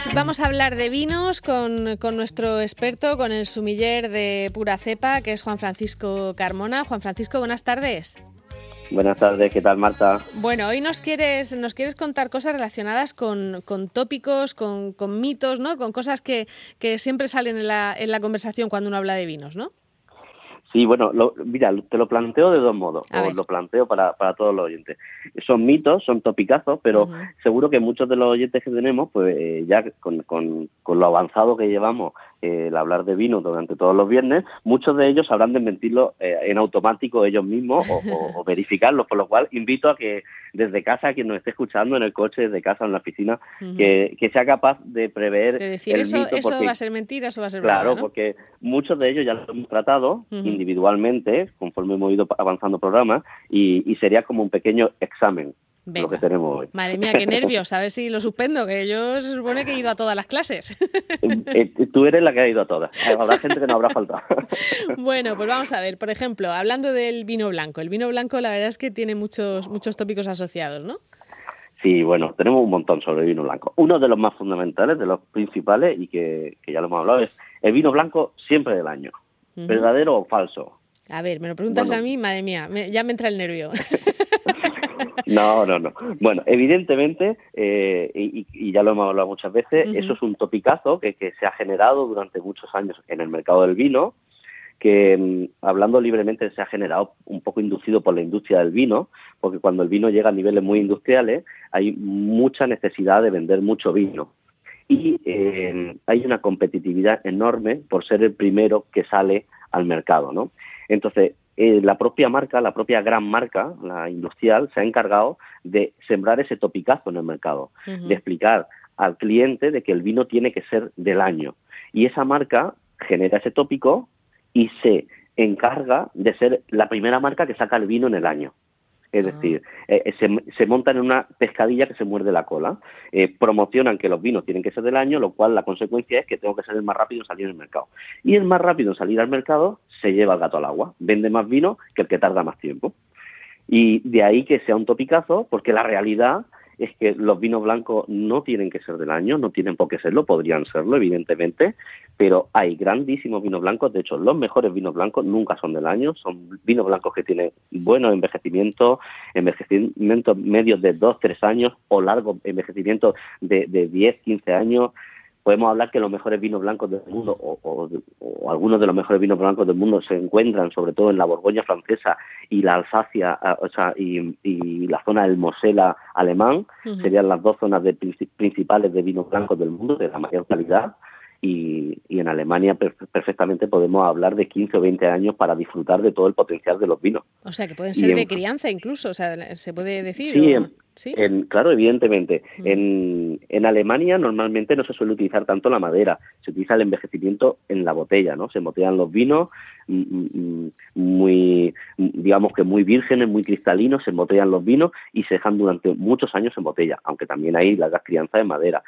Vamos, vamos a hablar de vinos con, con, nuestro experto, con el sumiller de pura cepa, que es Juan Francisco Carmona. Juan Francisco, buenas tardes. Buenas tardes, ¿qué tal Marta? Bueno, hoy nos quieres, nos quieres contar cosas relacionadas con, con tópicos, con, con, mitos, ¿no? Con cosas que, que siempre salen en la, en la conversación cuando uno habla de vinos, ¿no? Sí, bueno, lo, mira, te lo planteo de dos modos, o lo planteo para, para todos los oyentes. Son mitos, son topicazos, pero seguro que muchos de los oyentes que tenemos, pues eh, ya con, con, con, lo avanzado que llevamos eh, el hablar de vino durante todos los viernes, muchos de ellos sabrán desmentirlo eh, en automático ellos mismos o, verificarlo, por lo cual invito a que desde casa, quien nos esté escuchando en el coche, desde casa en la oficina, que, que, sea capaz de prever decir, el eso, mito. Eso va a ser mentira, eso va a ser Claro, verdad, ¿no? porque muchos de ellos ya lo hemos tratado individualmente, conforme hemos ido avanzando programas, y, y sería como un pequeño examen. Venga. Lo que tenemos hoy. Madre mía, qué nervios, a ver si lo suspendo, que yo se supone que he ido a todas las clases. Eh, tú eres la que ha ido a todas. Habrá gente que no habrá faltado. bueno, pues vamos a ver, por ejemplo, hablando del vino blanco. El vino blanco, la verdad es que tiene muchos, muchos tópicos asociados, ¿no? Sí, bueno, tenemos un montón sobre el vino blanco. Uno de los más fundamentales, de los principales, y que, que ya lo hemos hablado, es el vino blanco siempre del año. Uh -huh. ¿Verdadero o falso? A ver, me lo preguntas bueno. a mí, madre mía, me, ya me entra el nervio. No, no, no. Bueno, evidentemente, eh, y, y, ya lo hemos hablado muchas veces, uh -huh. eso es un topicazo que, que, se ha generado durante muchos años en el mercado del vino, que mm, hablando libremente se ha generado un poco inducido por la industria del vino, porque cuando el vino llega a niveles muy industriales hay mucha necesidad de vender mucho vino. Y eh, hay una competitividad enorme por ser el primero que sale al mercado, ¿no? Entonces, eh, la propia marca, la propia gran marca, la industrial, se ha encargado de sembrar ese topicazo en el mercado, uh -huh. de explicar al cliente de que el vino tiene que ser del año. Y esa marca genera ese tópico y se encarga de ser la primera marca que saca el vino en el año. Es decir, eh, se, se, montan en una pescadilla que se muerde la cola. Eh, promocionan que los vinos tienen que ser del año, lo cual la consecuencia es que tengo que ser el más rápido en salir al mercado. Y el más rápido en salir al mercado se lleva el gato al agua. Vende más vino que el que tarda más tiempo. Y de ahí que sea un topicazo, porque la realidad es que los vinos blancos no tienen que ser del año, no tienen por qué serlo, podrían serlo, evidentemente, pero hay grandísimos vinos blancos, de hecho, los mejores vinos blancos nunca son del año, son vinos blancos que tienen buenos envejecimientos, envejecimientos medios de 2, 3 años o largos envejecimientos de, de 10, 15 años, podemos hablar que los mejores vinos blancos del mundo o, o, o, algunos de los mejores vinos blancos del mundo se encuentran sobre todo en la Borgoña francesa y la Alsacia o sea, y, y la zona del Mosela alemán uh -huh. serían las dos zonas de, principales de vinos blancos del mundo de la mayor calidad y, y en Alemania perfectamente podemos hablar de 15 o 20 años para disfrutar de todo el potencial de los vinos. O sea, que pueden ser en, de crianza incluso, o sea, se puede decir. Sí, o... en, ¿Sí? En, claro, evidentemente. Mm. En, en, Alemania normalmente no se suele utilizar tanto la madera, se utiliza el envejecimiento en la botella, ¿no? Se embotellan los vinos muy, digamos que muy vírgenes, muy cristalinos, se embotellan los vinos y se dejan durante muchos años en botella, aunque también hay largas crianzas de madera.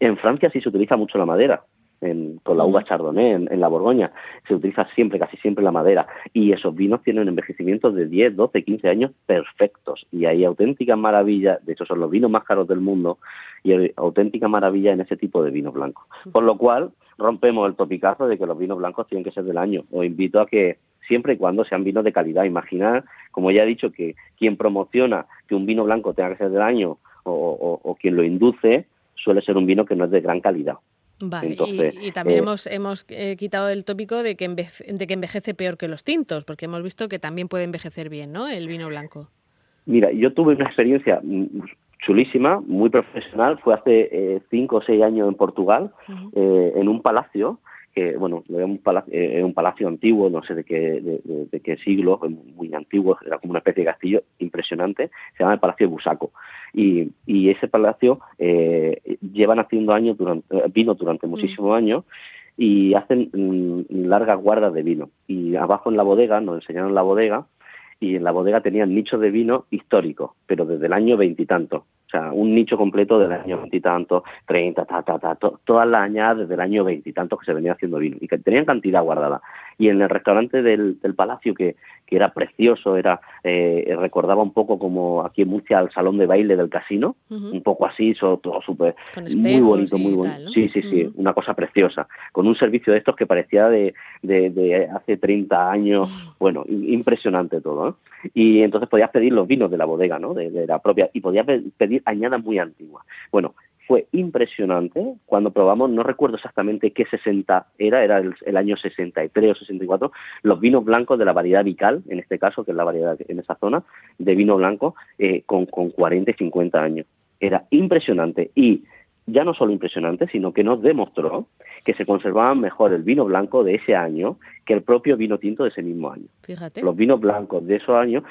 En Francia sí se utiliza mucho la madera, en, con la uva chardonnay en, en, la Borgoña. Se utiliza siempre, casi siempre la madera. Y esos vinos tienen envejecimientos de 10, 12, 15 años perfectos. Y hay auténticas maravillas, de hecho son los vinos más caros del mundo, y hay auténtica maravilla en ese tipo de vinos blancos. Por lo cual, rompemos el topicazo de que los vinos blancos tienen que ser del año. Os invito a que siempre y cuando sean vinos de calidad. Imaginar, como ya he dicho, que quien promociona que un vino blanco tenga que ser del año o, o, o quien lo induce suele ser un vino que no es de gran calidad. Vale, Entonces, y, y, también eh, hemos, hemos eh, quitado el tópico de que, enveje, de que envejece peor que los tintos, porque hemos visto que también puede envejecer bien, ¿no? El vino blanco. Mira, yo tuve una experiencia mm, chulísima, muy profesional, fue hace eh, cinco o seis años en Portugal, uh -huh. en un palacio, que bueno, era un palacio, eh, un palacio antiguo, no sé de qué, de, de, de, qué siglo, muy antiguo, era como una especie de castillo impresionante, se llama el Palacio de Busaco. Y, y ese palacio eh, llevan haciendo años durante, vino durante muchísimos mm. años y hacen mm, largas guardas de vino. Y abajo en la bodega, nos enseñaron la bodega, y en la bodega tenían nichos de vino históricos, pero desde el año veintitantos. O sea, un nicho completo del año veintitantos, treinta, ta, ta, ta, to, todas las añadas desde el año veintitantos que se venía haciendo vino y que tenían cantidad guardada. Y en el restaurante del, del Palacio, que, que era precioso, era eh, recordaba un poco como aquí en Murcia al salón de baile del casino, un poco así, todo súper muy bonito, muy bonito. Sí, sí, sí, una cosa preciosa, con un servicio de estos que parecía de, de, hace 30 años, bueno, impresionante todo. ¿no? Y entonces podías pedir los vinos de la bodega, ¿no? De, de la propia, y podías pedir añadas muy antiguas. Bueno, fue impresionante cuando probamos, no recuerdo exactamente qué 60 era, era el, año 63 o 64, los vinos blancos de la variedad Vical, en este caso, que es la variedad en esa zona, de vino blanco, eh, con, con 40 y 50 años. Era impresionante y ya no solo impresionante, sino que nos demostró que se conservaba mejor el vino blanco de ese año que el propio vino tinto de ese mismo año. Fíjate. Los vinos blancos de esos años,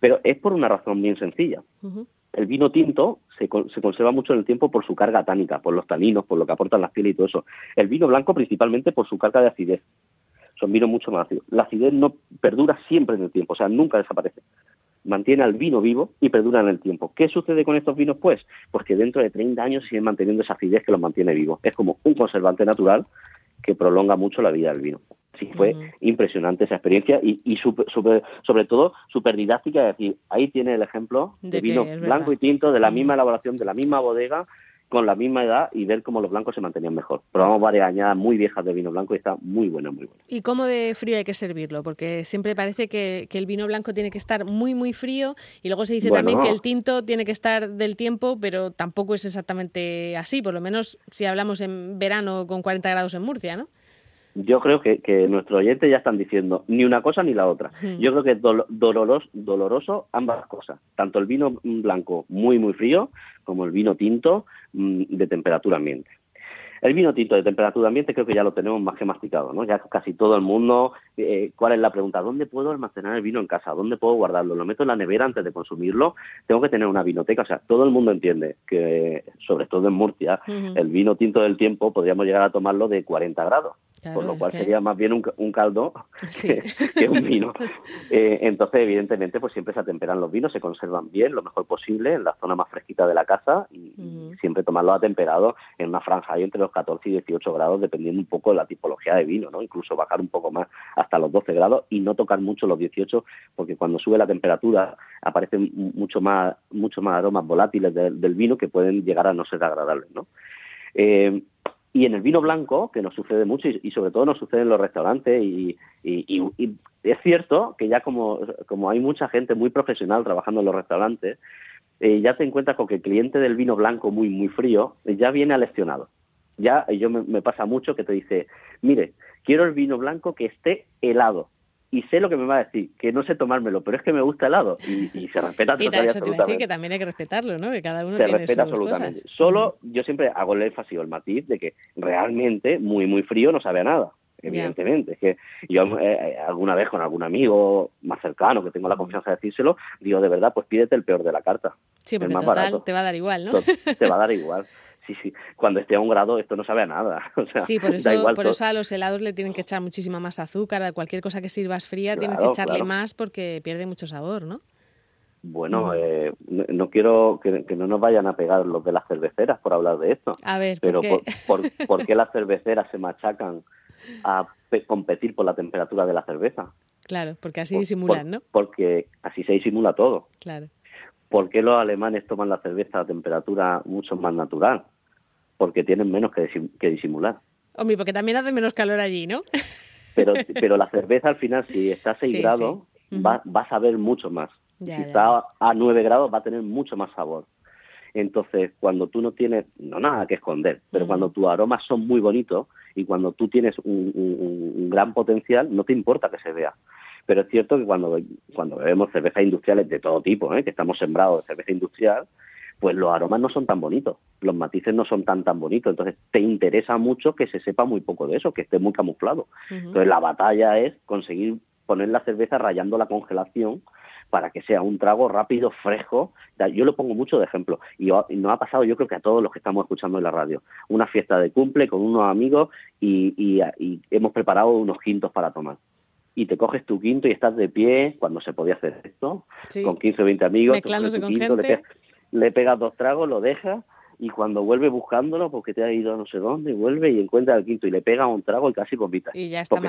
pero es por una razón bien sencilla el vino tinto se, se, conserva mucho en el tiempo por su carga tánica, por los taninos, por lo que aportan las pieles y todo eso. El vino blanco principalmente por su carga de acidez. Son vinos mucho más ácidos. La acidez no perdura siempre en el tiempo, o sea, nunca desaparece. Mantiene al vino vivo y perdura en el tiempo. ¿Qué sucede con estos vinos? Pues, pues que dentro de 30 años siguen manteniendo esa acidez que los mantiene vivos. Es como un conservante natural que prolonga mucho la vida del vino sí fue impresionante esa experiencia y, y sobre todo súper didáctica, es decir, ahí tiene el ejemplo de, vino blanco y tinto de la misma elaboración, de la misma bodega, con la misma edad y ver cómo los blancos se mantenían mejor. Probamos varias añadas muy viejas de vino blanco y está muy bueno, muy bueno. ¿Y cómo de frío hay que servirlo? Porque siempre parece que, el vino blanco tiene que estar muy, muy frío y luego se dice también que el tinto tiene que estar del tiempo, pero tampoco es exactamente así, por lo menos si hablamos en verano con 40 grados en Murcia, ¿no? Yo creo que, que nuestros oyentes ya están diciendo ni una cosa ni la otra. Yo creo que es doloroso, doloroso ambas cosas, tanto el vino blanco muy, muy frío como el vino tinto mm, de temperatura ambiente. El vino tinto de temperatura ambiente creo que ya lo tenemos más que masticado, ¿no? Ya casi todo el mundo, eh, ¿cuál es la pregunta? ¿Dónde puedo almacenar el vino en casa? ¿Dónde puedo guardarlo? ¿Lo meto en la nevera antes de consumirlo? Tengo que tener una vinoteca, o sea, todo el mundo entiende que, sobre todo en Murcia, el vino tinto del tiempo podríamos llegar a tomarlo de 40 grados por lo cual sería más bien un, caldo que, un vino. Eh, entonces, evidentemente, pues siempre se atemperan los vinos, se conservan bien, lo mejor posible, en la zona más fresquita de la casa y, siempre tomarlo atemperado en una franja ahí entre los 14 y 18 grados, dependiendo un poco de la tipología de vino, ¿no? Incluso bajar un poco más hasta los 12 grados y no tocar mucho los 18, porque cuando sube la temperatura aparecen mucho más, mucho más aromas volátiles del vino que pueden llegar a no ser agradables, ¿no? Eh, y en el vino blanco, que nos sucede mucho y, sobre todo nos sucede en los restaurantes y, es cierto que ya como, como hay mucha gente muy profesional trabajando en los restaurantes, eh, ya te encuentras con que el cliente del vino blanco muy, muy frío ya viene aleccionado. Ya yo me pasa mucho que te dice, mire, quiero el vino blanco que esté helado y sé lo que me va a decir, que no sé tomármelo, pero es que me gusta helado y, y se respeta y eso te decir que también hay que respetarlo, ¿no? Que cada uno se respeta absolutamente. Solo yo siempre hago el énfasis o el matiz de que realmente muy muy frío no sabe a nada. Evidentemente, es que yo eh, eh, alguna vez con algún amigo más cercano que tengo la confianza de decírselo, digo de verdad, pues pídete el peor de la carta. Sí, porque total te va a dar igual, ¿no? Te va a dar igual sí, sí, cuando esté a un grado esto no sabe a nada. sí, por eso, por eso a los helados le tienen que echar muchísima más azúcar, a cualquier cosa que sirvas fría tienes que echarle más porque pierde mucho sabor, ¿no? Bueno, eh, no, quiero que, no nos vayan a pegar los de las cerveceras por hablar de esto. A ver, pero ¿por qué? Por, qué las cerveceras se machacan a competir por la temperatura de la cerveza? Claro, porque así disimulan, ¿no? Porque así se disimula todo. Claro. ¿Por qué los alemanes toman la cerveza a temperatura mucho más natural? Porque tienen menos que, que disimular. Hombre, porque también hace menos calor allí, ¿no? Pero, pero la cerveza al final, si está a 6 grados, va, va, a saber mucho más. si está a 9 grados, va a tener mucho más sabor. Entonces, cuando tú no tienes, no nada que esconder, pero cuando tus aromas son muy bonitos y cuando tú tienes un, un, gran potencial, no te importa que se vea. Pero es cierto que cuando, cuando bebemos cervezas industriales de todo tipo, ¿eh? que estamos sembrados de cerveza industrial, pues los aromas no son tan bonitos, los matices no son tan tan bonitos, entonces te interesa mucho que se sepa muy poco de eso, que esté muy camuflado. Entonces la batalla es conseguir poner la cerveza rayando la congelación para que sea un trago rápido, fresco. Yo lo pongo mucho de ejemplo y nos ha pasado yo creo que a todos los que estamos escuchando en la radio. Una fiesta de cumple con unos amigos y, hemos preparado unos quintos para tomar y te coges tu quinto y estás de pie cuando se podía hacer esto, con 15 o 20 amigos, Mezclándose con gente le pegas dos tragos, lo dejas y cuando vuelve buscándolo porque te ha ido a no sé dónde y vuelve y encuentra el quinto y le pega un trago y casi vomita y ya está porque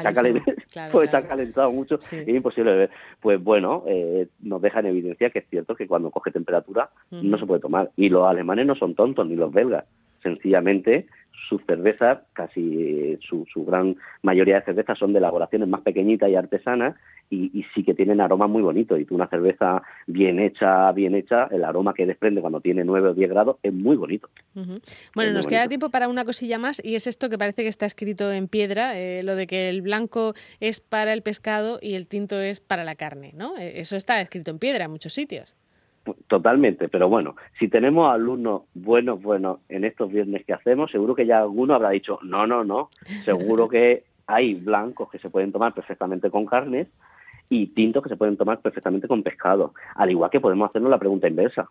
está, calentado mucho y es imposible beber. Pues bueno eh, nos deja en evidencia que es cierto que cuando coge temperatura no se puede tomar. Y los alemanes no son tontos ni los belgas. Sencillamente sus cervezas, casi su, su, gran mayoría de cervezas son de elaboraciones más pequeñitas y artesanas y, sí que tienen aromas muy bonitos. Y tú una cerveza bien hecha, bien hecha, el aroma que desprende cuando tiene 9 o 10 grados es muy bonito. Bueno, nos queda tiempo para una cosilla más y es esto que parece que está escrito en piedra, eh, lo de que el blanco es para el pescado y el tinto es para la carne, ¿no? Eh, eso está escrito en piedra en muchos sitios. Totalmente, pero bueno, si tenemos alumnos buenos, buenos en estos viernes que hacemos, seguro que ya alguno habrá dicho, no, no, no, seguro que hay blancos que se pueden tomar perfectamente con carnes y tintos que se pueden tomar perfectamente con pescado. Al igual que podemos hacernos la pregunta inversa.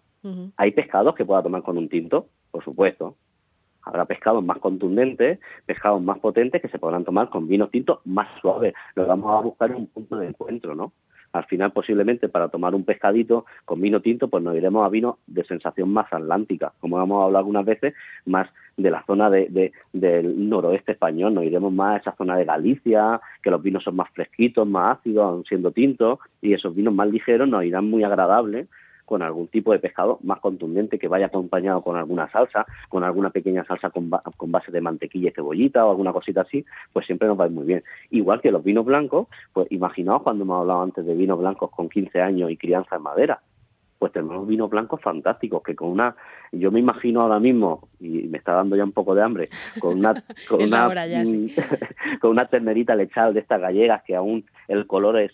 ¿Hay pescados que pueda tomar con un tinto? Por supuesto. Habrá pescados más contundentes, pescados más potentes que se podrán tomar con vinos tintos más suaves. Lo vamos a buscar en un punto de encuentro, ¿no? Al final posiblemente para tomar un pescadito con vino tinto, pues nos iremos a vino de sensación más atlántica, como hemos hablado algunas veces, más de la zona de, del noroeste español, nos iremos más a esa zona de Galicia, que los vinos son más fresquitos, más ácidos, siendo tintos, y esos vinos más ligeros nos irán muy agradables con algún tipo de pescado más contundente que vaya acompañado con alguna salsa, con alguna pequeña salsa con, con base de mantequilla y cebollita o alguna cosita así, pues siempre nos va a ir muy bien. Igual que los vinos blancos, pues imaginaos cuando hemos hablado antes de vinos blancos con 15 años y crianza en madera pues tenemos vinos blancos fantásticos que con una yo me imagino ahora mismo y me está dando ya un poco de hambre con una con una con una ternerita lechal de estas gallegas que aún el color es,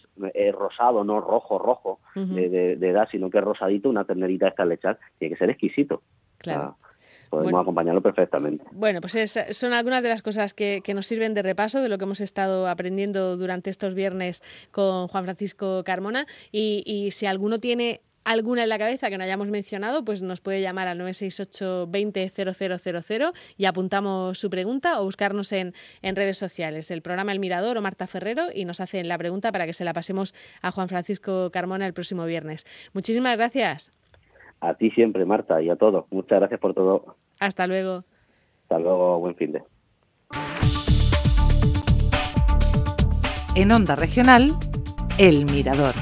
rosado no rojo rojo de, edad sino que es rosadito una ternerita esta lechal tiene que ser exquisito claro podemos acompañarlo perfectamente. Bueno, pues son algunas de las cosas que, que, nos sirven de repaso de lo que hemos estado aprendiendo durante estos viernes con Juan Francisco Carmona. Y, y si alguno tiene alguna en la cabeza que no hayamos mencionado, pues nos puede llamar al 968 20 0000 y apuntamos su pregunta o buscarnos en, en redes sociales, el programa El Mirador o Marta Ferrero y nos hacen la pregunta para que se la pasemos a Juan Francisco Carmona el próximo viernes. Muchísimas gracias. A ti siempre, Marta, y a todos. Muchas gracias por todo. Hasta luego. Hasta luego, buen fin de. En Onda Regional, El Mirador.